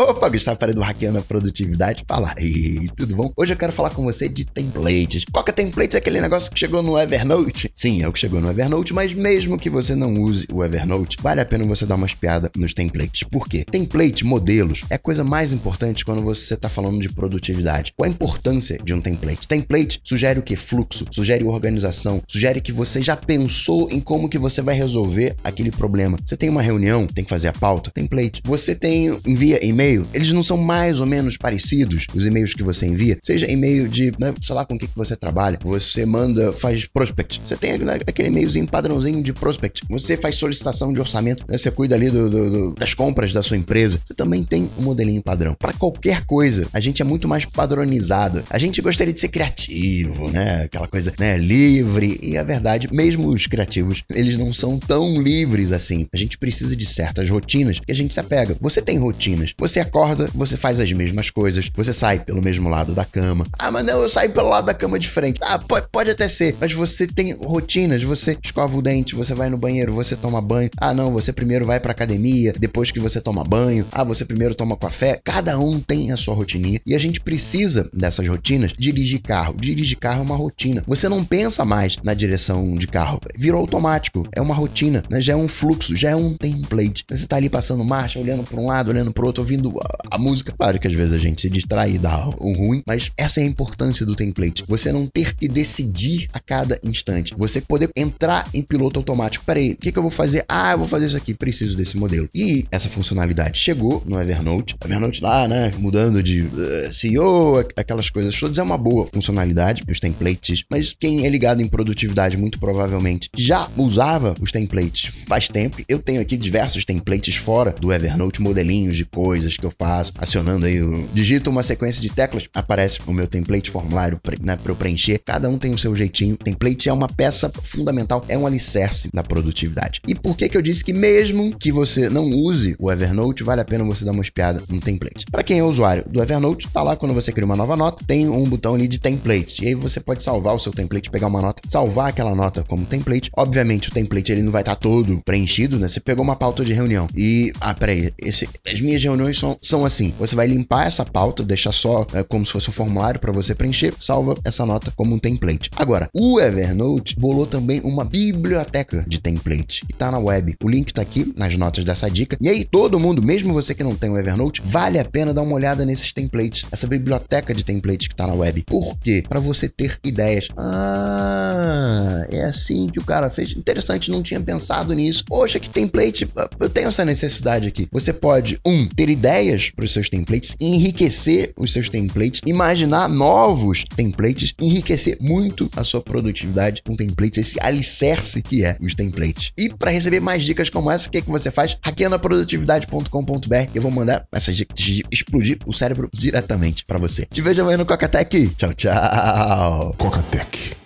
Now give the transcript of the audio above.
Opa, Gustavo Faria do Hackeando a Produtividade. Fala aí, tudo bom? Hoje eu quero falar com você de templates. Qual que é template? É aquele negócio que chegou no Evernote? Sim, é o que chegou no Evernote, mas mesmo que você não use o Evernote, vale a pena você dar uma espiada nos templates. Por quê? Template, modelos, é a coisa mais importante quando você está falando de produtividade. Qual a importância de um template? Template sugere o que? Fluxo, sugere organização, sugere que você já pensou em como que você vai resolver aquele problema. Você tem uma reunião, tem que fazer a pauta, template. Você tem envia e-mail, eles não são mais ou menos parecidos os e-mails que você envia, seja e-mail de, né, sei lá com o que, que você trabalha, você manda, faz prospect, você tem né, aquele e-mailzinho padrãozinho de prospect, você faz solicitação de orçamento, né, você cuida ali do, do, do, das compras da sua empresa, você também tem um modelinho padrão. Para qualquer coisa, a gente é muito mais padronizado. A gente gostaria de ser criativo, né? Aquela coisa, né, livre, e a verdade, mesmo os criativos, eles não são tão livres assim. A gente precisa de certas rotinas que a gente se apega. Você tem rotinas. Você acorda, você faz as mesmas coisas, você sai pelo mesmo lado da cama. Ah, mas não, eu saio pelo lado da cama de frente. Ah, pode, pode até ser, mas você tem rotinas. Você escova o dente, você vai no banheiro, você toma banho. Ah, não, você primeiro vai pra academia, depois que você toma banho. Ah, você primeiro toma café. Cada um tem a sua rotininha e a gente precisa dessas rotinas. Dirigir carro. Dirigir carro é uma rotina. Você não pensa mais na direção de carro. Virou automático. É uma rotina, né? Já é um fluxo, já é um template. Você tá ali passando marcha, olhando para um lado, olhando para outro, ouvindo a, a, música. Claro que às vezes a gente se distrai e dá um ruim, mas essa é a importância do template. Você não ter que decidir a cada instante. Você poder entrar em piloto automático. Peraí, o que, que eu vou fazer? Ah, eu vou fazer isso aqui. Preciso desse modelo. E essa funcionalidade chegou no Evernote. Evernote lá, né? Mudando de uh, eh, CEO, aquelas coisas todas. É uma boa funcionalidade, os templates. Mas quem é ligado em produtividade, muito provavelmente já usava os templates faz tempo. Eu tenho aqui diversos templates fora do Evernote, modelinhos de coisas que eu faço, acionando aí, eu digito uma sequência de teclas, aparece o meu template formulário né, para eu preencher. Cada um tem o seu jeitinho. Template é uma peça fundamental, é um alicerce da produtividade. E por que que eu disse que mesmo que você não use o Evernote, vale a pena você dar uma espiada no template? Para quem é usuário do Evernote, tá lá quando você cria uma nova nota, tem um botão ali de templates. E aí você pode salvar o seu template, pegar uma nota, salvar aquela nota como template. Obviamente, o template ele não vai estar tá todo preenchido, né? Você pegou uma pauta de reunião e, ah, peraí, esse, as minhas reuniões são, são assim. Você vai limpar essa pauta, deixar só é, como se fosse um formulário para você preencher, salva essa nota como um template. Agora, o Evernote bolou também uma biblioteca de template e tá na web. O link tá aqui nas notas dessa dica. E aí, todo mundo, mesmo você que não tem o Evernote, vale a pena dar uma olhada nesses templates, essa biblioteca de templates que tá na web. Por quê? Para você ter ideias. Ah, é assim que o cara fez. Interessante, não tinha pensado nisso. Poxa, que template, eu tenho essa necessidade aqui. Você pode, um, ter ideias para os seus templates, enriquecer os seus templates, imaginar novos templates, enriquecer muito a sua produtividade com templates, esse alicerce que é os templates. E para receber mais dicas como essa, o que, é que você faz? hackeandaprodutividade.com.br. Eu vou mandar essas dicas de explodir o cérebro diretamente para você. Te vejo amanhã no Cocatec. Tchau, tchau. Cocatec